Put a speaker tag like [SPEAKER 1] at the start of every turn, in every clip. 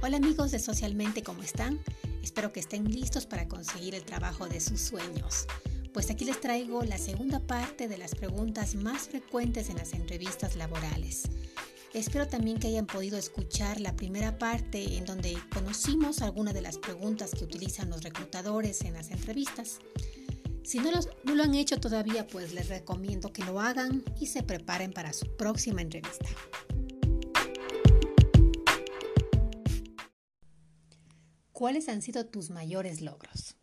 [SPEAKER 1] Hola amigos de Socialmente, ¿cómo están? Espero que estén listos para conseguir el trabajo de sus sueños. Pues aquí les traigo la segunda parte de las preguntas más frecuentes en las entrevistas laborales. Espero también que hayan podido escuchar la primera parte en donde conocimos algunas de las preguntas que utilizan los reclutadores en las entrevistas. Si no, no lo han hecho todavía, pues les recomiendo que lo hagan y se preparen para su próxima entrevista. ¿Cuáles han sido tus mayores logros?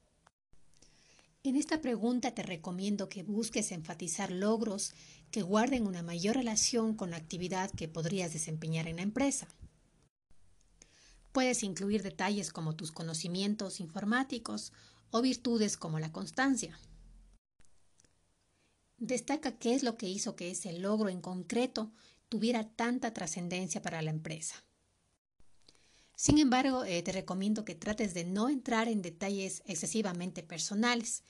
[SPEAKER 1] En esta pregunta te recomiendo que busques enfatizar logros que guarden una mayor relación con la actividad que podrías desempeñar en la empresa. Puedes incluir detalles como tus conocimientos informáticos o virtudes como la constancia. Destaca qué es lo que hizo que ese logro en concreto tuviera tanta trascendencia para la empresa. Sin embargo, eh, te recomiendo que trates de no entrar en detalles excesivamente personales.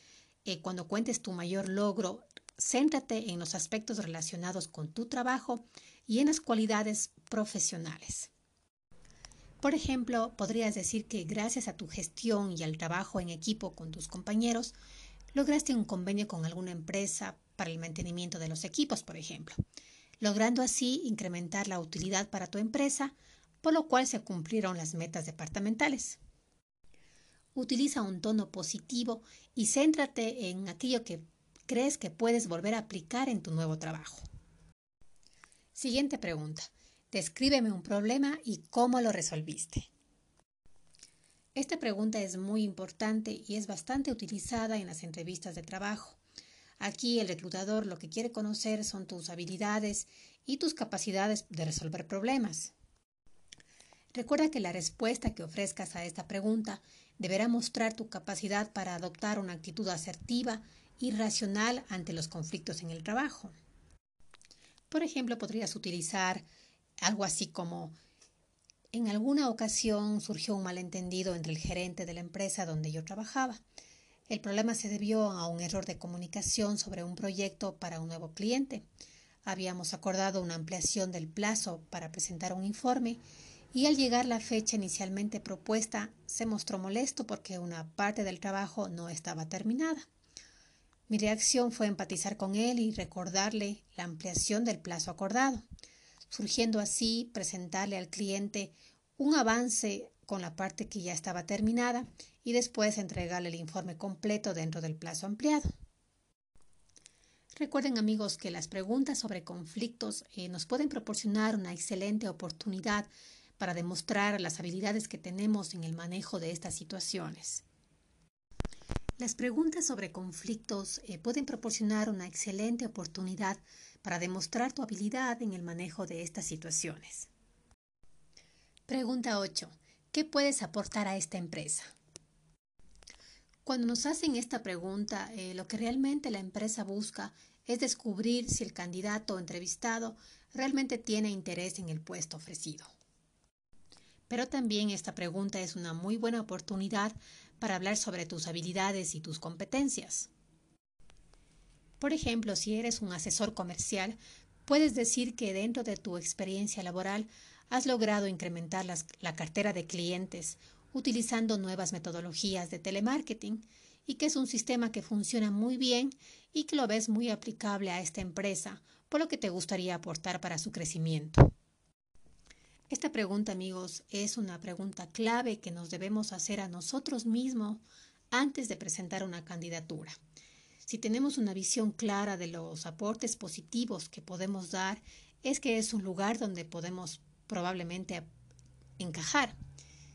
[SPEAKER 1] Eh, cuando cuentes tu mayor logro, céntrate en los aspectos relacionados con tu trabajo y en las cualidades profesionales. Por ejemplo, podrías decir que gracias a tu gestión y al trabajo en equipo con tus compañeros, lograste un convenio con alguna empresa para el mantenimiento de los equipos, por ejemplo, logrando así incrementar la utilidad para tu empresa por lo cual se cumplieron las metas departamentales. Utiliza un tono positivo y céntrate en aquello que crees que puedes volver a aplicar en tu nuevo trabajo. Siguiente pregunta. Descríbeme un problema y cómo lo resolviste. Esta pregunta es muy importante y es bastante utilizada en las entrevistas de trabajo. Aquí el reclutador lo que quiere conocer son tus habilidades y tus capacidades de resolver problemas. Recuerda que la respuesta que ofrezcas a esta pregunta deberá mostrar tu capacidad para adoptar una actitud asertiva y racional ante los conflictos en el trabajo. Por ejemplo, podrías utilizar algo así como en alguna ocasión surgió un malentendido entre el gerente de la empresa donde yo trabajaba. El problema se debió a un error de comunicación sobre un proyecto para un nuevo cliente. Habíamos acordado una ampliación del plazo para presentar un informe y al llegar la fecha inicialmente propuesta se mostró molesto porque una parte del trabajo no estaba terminada. Mi reacción fue empatizar con él y recordarle la ampliación del plazo acordado, surgiendo así presentarle al cliente un avance con la parte que ya estaba terminada y después entregarle el informe completo dentro del plazo ampliado. Recuerden amigos que las preguntas sobre conflictos eh, nos pueden proporcionar una excelente oportunidad para demostrar las habilidades que tenemos en el manejo de estas situaciones. Las preguntas sobre conflictos eh, pueden proporcionar una excelente oportunidad para demostrar tu habilidad en el manejo de estas situaciones. Pregunta 8. ¿Qué puedes aportar a esta empresa? Cuando nos hacen esta pregunta, eh, lo que realmente la empresa busca es descubrir si el candidato entrevistado realmente tiene interés en el puesto ofrecido. Pero también esta pregunta es una muy buena oportunidad para hablar sobre tus habilidades y tus competencias. Por ejemplo, si eres un asesor comercial, puedes decir que dentro de tu experiencia laboral has logrado incrementar la cartera de clientes utilizando nuevas metodologías de telemarketing y que es un sistema que funciona muy bien y que lo ves muy aplicable a esta empresa, por lo que te gustaría aportar para su crecimiento. Esta pregunta, amigos, es una pregunta clave que nos debemos hacer a nosotros mismos antes de presentar una candidatura. Si tenemos una visión clara de los aportes positivos que podemos dar, es que es un lugar donde podemos probablemente encajar.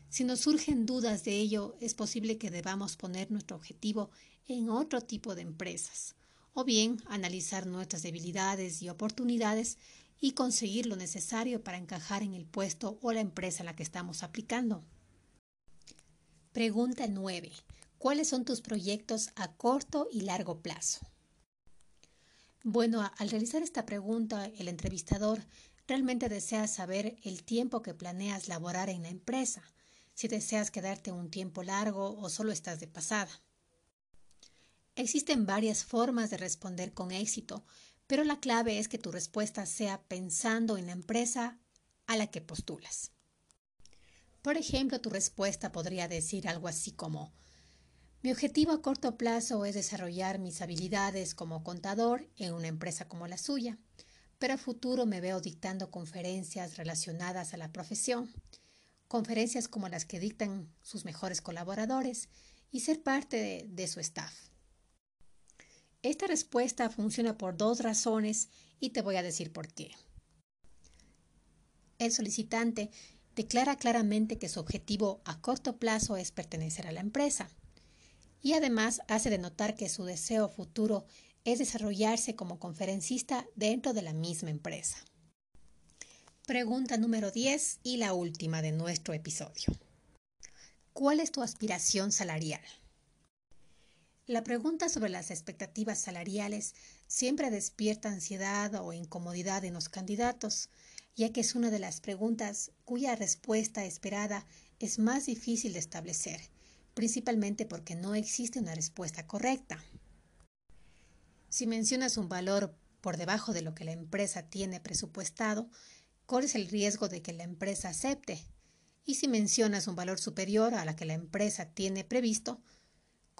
[SPEAKER 1] Si nos surgen dudas de ello, es posible que debamos poner nuestro objetivo en otro tipo de empresas, o bien analizar nuestras debilidades y oportunidades y conseguir lo necesario para encajar en el puesto o la empresa a la que estamos aplicando. Pregunta 9. ¿Cuáles son tus proyectos a corto y largo plazo? Bueno, al realizar esta pregunta, el entrevistador realmente desea saber el tiempo que planeas laborar en la empresa, si deseas quedarte un tiempo largo o solo estás de pasada. Existen varias formas de responder con éxito, pero la clave es que tu respuesta sea pensando en la empresa a la que postulas. Por ejemplo, tu respuesta podría decir algo así como mi objetivo a corto plazo es desarrollar mis habilidades como contador en una empresa como la suya, pero a futuro me veo dictando conferencias relacionadas a la profesión, conferencias como las que dictan sus mejores colaboradores y ser parte de, de su staff. Esta respuesta funciona por dos razones y te voy a decir por qué. El solicitante declara claramente que su objetivo a corto plazo es pertenecer a la empresa y además hace de notar que su deseo futuro es desarrollarse como conferencista dentro de la misma empresa. Pregunta número 10 y la última de nuestro episodio. ¿Cuál es tu aspiración salarial? La pregunta sobre las expectativas salariales siempre despierta ansiedad o incomodidad en los candidatos, ya que es una de las preguntas cuya respuesta esperada es más difícil de establecer principalmente porque no existe una respuesta correcta. Si mencionas un valor por debajo de lo que la empresa tiene presupuestado, corres el riesgo de que la empresa acepte. Y si mencionas un valor superior a la que la empresa tiene previsto,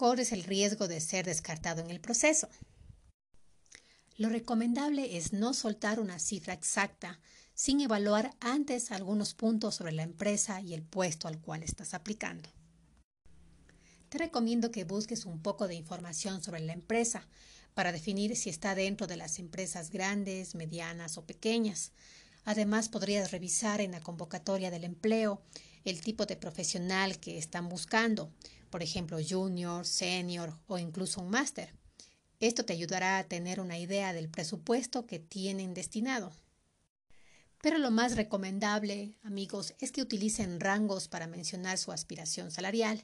[SPEAKER 1] corres el riesgo de ser descartado en el proceso. Lo recomendable es no soltar una cifra exacta sin evaluar antes algunos puntos sobre la empresa y el puesto al cual estás aplicando te recomiendo que busques un poco de información sobre la empresa para definir si está dentro de las empresas grandes, medianas o pequeñas. Además, podrías revisar en la convocatoria del empleo el tipo de profesional que están buscando, por ejemplo, junior, senior o incluso un máster. Esto te ayudará a tener una idea del presupuesto que tienen destinado. Pero lo más recomendable, amigos, es que utilicen rangos para mencionar su aspiración salarial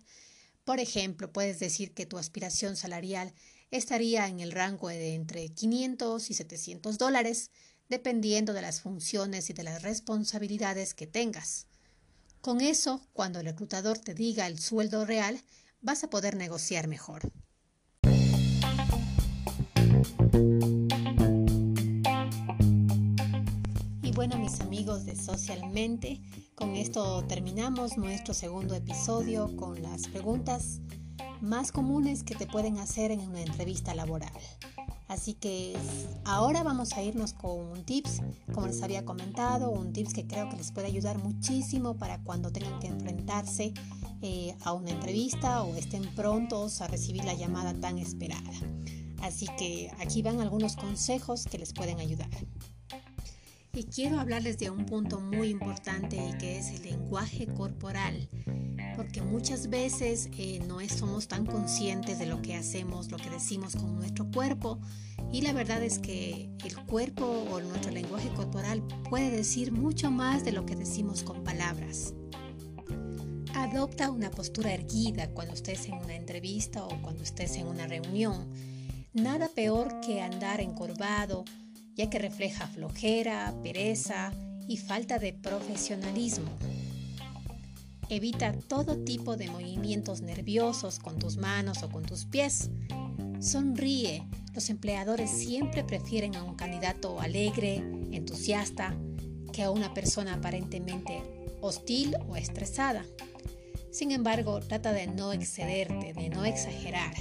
[SPEAKER 1] por ejemplo, puedes decir que tu aspiración salarial estaría en el rango de entre 500 y 700 dólares, dependiendo de las funciones y de las responsabilidades que tengas. Con eso, cuando el reclutador te diga el sueldo real, vas a poder negociar mejor. Y bueno, mis amigos de Socialmente, con esto terminamos nuestro segundo episodio con las preguntas más comunes que te pueden hacer en una entrevista laboral. Así que ahora vamos a irnos con un tips, como les había comentado, un tips que creo que les puede ayudar muchísimo para cuando tengan que enfrentarse eh, a una entrevista o estén prontos a recibir la llamada tan esperada. Así que aquí van algunos consejos que les pueden ayudar. Y quiero hablarles de un punto muy importante que es el lenguaje corporal, porque muchas veces eh, no somos tan conscientes de lo que hacemos, lo que decimos con nuestro cuerpo, y la verdad es que el cuerpo o nuestro lenguaje corporal puede decir mucho más de lo que decimos con palabras. Adopta una postura erguida cuando estés en una entrevista o cuando estés en una reunión. Nada peor que andar encorvado ya que refleja flojera, pereza y falta de profesionalismo. Evita todo tipo de movimientos nerviosos con tus manos o con tus pies. Sonríe. Los empleadores siempre prefieren a un candidato alegre, entusiasta, que a una persona aparentemente hostil o estresada. Sin embargo, trata de no excederte, de no exagerar,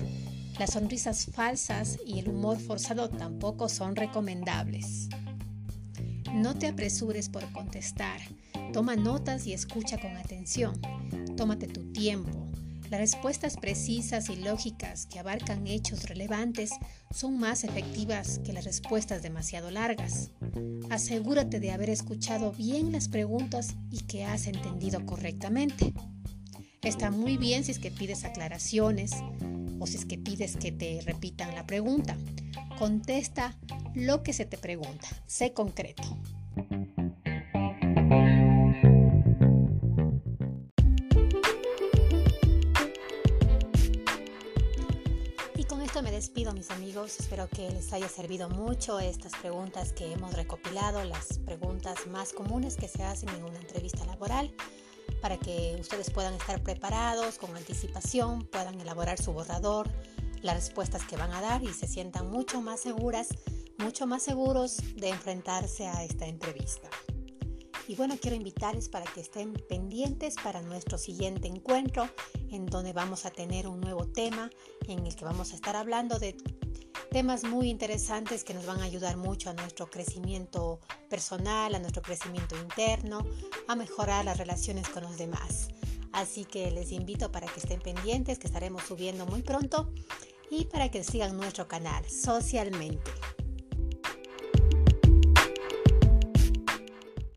[SPEAKER 1] las sonrisas falsas y el humor forzado tampoco son recomendables. No te apresures por contestar. Toma notas y escucha con atención. Tómate tu tiempo. Las respuestas precisas y lógicas que abarcan hechos relevantes son más efectivas que las respuestas demasiado largas. Asegúrate de haber escuchado bien las preguntas y que has entendido correctamente. Está muy bien si es que pides aclaraciones, o si es que pides que te repitan la pregunta. Contesta lo que se te pregunta. Sé concreto. Despido mis amigos. Espero que les haya servido mucho estas preguntas que hemos recopilado, las preguntas más comunes que se hacen en una entrevista laboral para que ustedes puedan estar preparados con anticipación, puedan elaborar su borrador, las respuestas que van a dar y se sientan mucho más seguras, mucho más seguros de enfrentarse a esta entrevista. Y bueno, quiero invitarles para que estén pendientes para nuestro siguiente encuentro, en donde vamos a tener un nuevo tema, en el que vamos a estar hablando de temas muy interesantes que nos van a ayudar mucho a nuestro crecimiento personal, a nuestro crecimiento interno, a mejorar las relaciones con los demás. Así que les invito para que estén pendientes, que estaremos subiendo muy pronto y para que sigan nuestro canal socialmente.